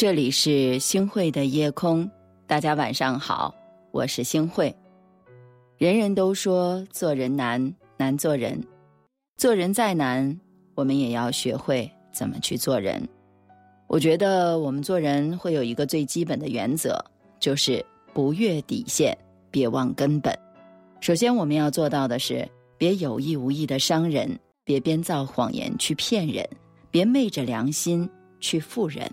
这里是星汇的夜空，大家晚上好，我是星汇。人人都说做人难，难做人。做人再难，我们也要学会怎么去做人。我觉得我们做人会有一个最基本的原则，就是不越底线，别忘根本。首先，我们要做到的是，别有意无意的伤人，别编造谎言去骗人，别昧着良心去负人。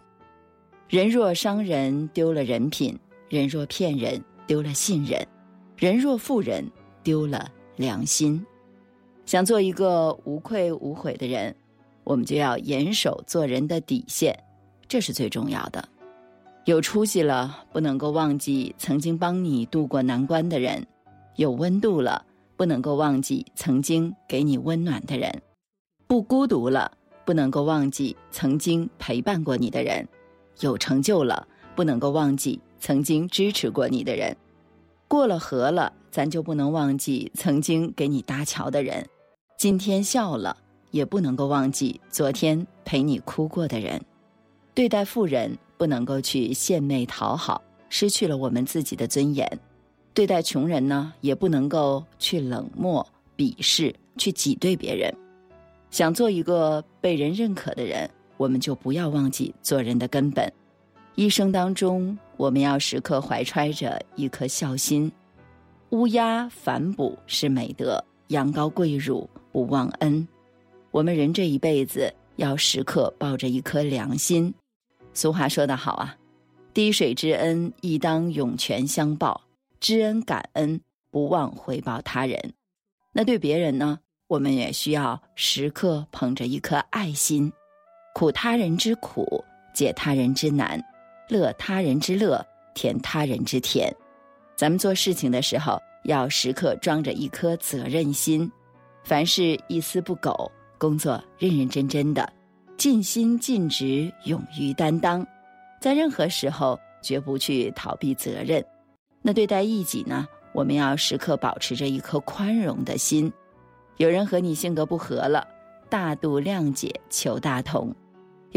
人若伤人，丢了人品；人若骗人，丢了信任；人若负人，丢了良心。想做一个无愧无悔的人，我们就要严守做人的底线，这是最重要的。有出息了，不能够忘记曾经帮你渡过难关的人；有温度了，不能够忘记曾经给你温暖的人；不孤独了，不能够忘记曾经陪伴过你的人。有成就了，不能够忘记曾经支持过你的人；过了河了，咱就不能忘记曾经给你搭桥的人；今天笑了，也不能够忘记昨天陪你哭过的人。对待富人，不能够去献媚讨好，失去了我们自己的尊严；对待穷人呢，也不能够去冷漠、鄙视、去挤兑别人。想做一个被人认可的人。我们就不要忘记做人的根本。一生当中，我们要时刻怀揣着一颗孝心。乌鸦反哺是美德，羊羔跪乳不忘恩。我们人这一辈子要时刻抱着一颗良心。俗话说得好啊，“滴水之恩，亦当涌泉相报；知恩感恩，不忘回报他人。”那对别人呢，我们也需要时刻捧着一颗爱心。苦他人之苦，解他人之难，乐他人之乐，甜他人之甜。咱们做事情的时候，要时刻装着一颗责任心，凡事一丝不苟，工作认认真真的，尽心尽职，勇于担当，在任何时候绝不去逃避责任。那对待异己呢？我们要时刻保持着一颗宽容的心。有人和你性格不合了，大度谅解，求大同。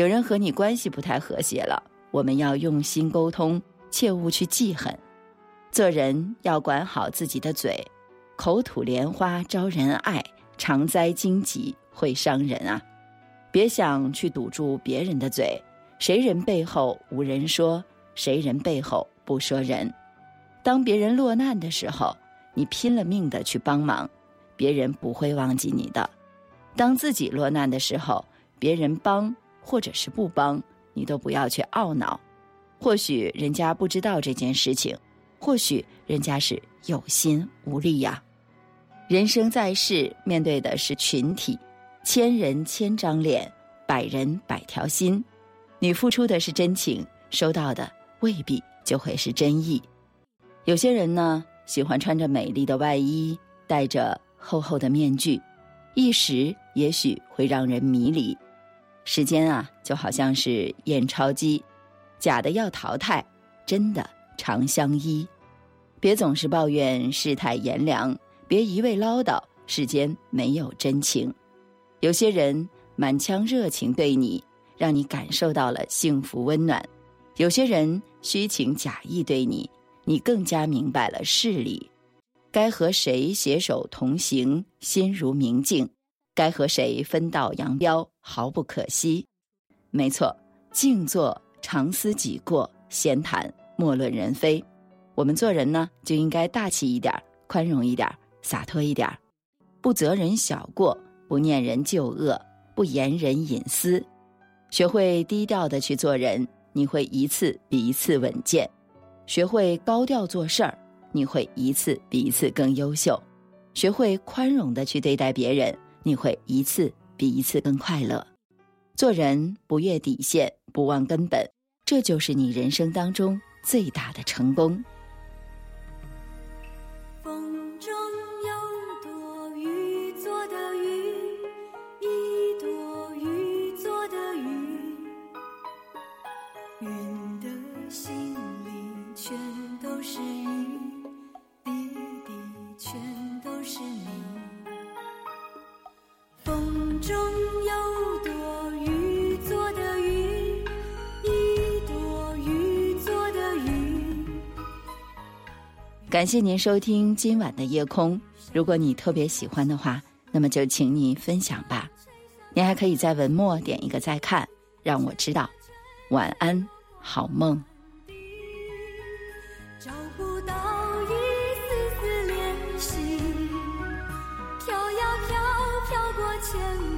有人和你关系不太和谐了，我们要用心沟通，切勿去记恨。做人要管好自己的嘴，口吐莲花招人爱，常栽荆棘会伤人啊！别想去堵住别人的嘴，谁人背后无人说，谁人背后不说人。当别人落难的时候，你拼了命的去帮忙，别人不会忘记你的；当自己落难的时候，别人帮。或者是不帮你都不要去懊恼，或许人家不知道这件事情，或许人家是有心无力呀。人生在世，面对的是群体，千人千张脸，百人百条心。你付出的是真情，收到的未必就会是真意。有些人呢，喜欢穿着美丽的外衣，戴着厚厚的面具，一时也许会让人迷离。时间啊，就好像是验钞机，假的要淘汰，真的长相依。别总是抱怨世态炎凉，别一味唠叨世间没有真情。有些人满腔热情对你，让你感受到了幸福温暖；有些人虚情假意对你，你更加明白了事理。该和谁携手同行，心如明镜。该和谁分道扬镳，毫不可惜。没错，静坐常思己过，闲谈莫论人非。我们做人呢，就应该大气一点，宽容一点，洒脱一点，不责人小过，不念人旧恶，不言人隐私。学会低调的去做人，你会一次比一次稳健；学会高调做事儿，你会一次比一次更优秀；学会宽容的去对待别人。你会一次比一次更快乐，做人不越底线，不忘根本，这就是你人生当中最大的成功。风中有朵雨做的云，一朵雨做的云，云的心里全都是雨，滴滴全都是你。中有朵雨做的云，一朵雨做的云。感谢您收听今晚的夜空。如果你特别喜欢的话，那么就请你分享吧。您还可以在文末点一个再看，让我知道。晚安，好梦。千。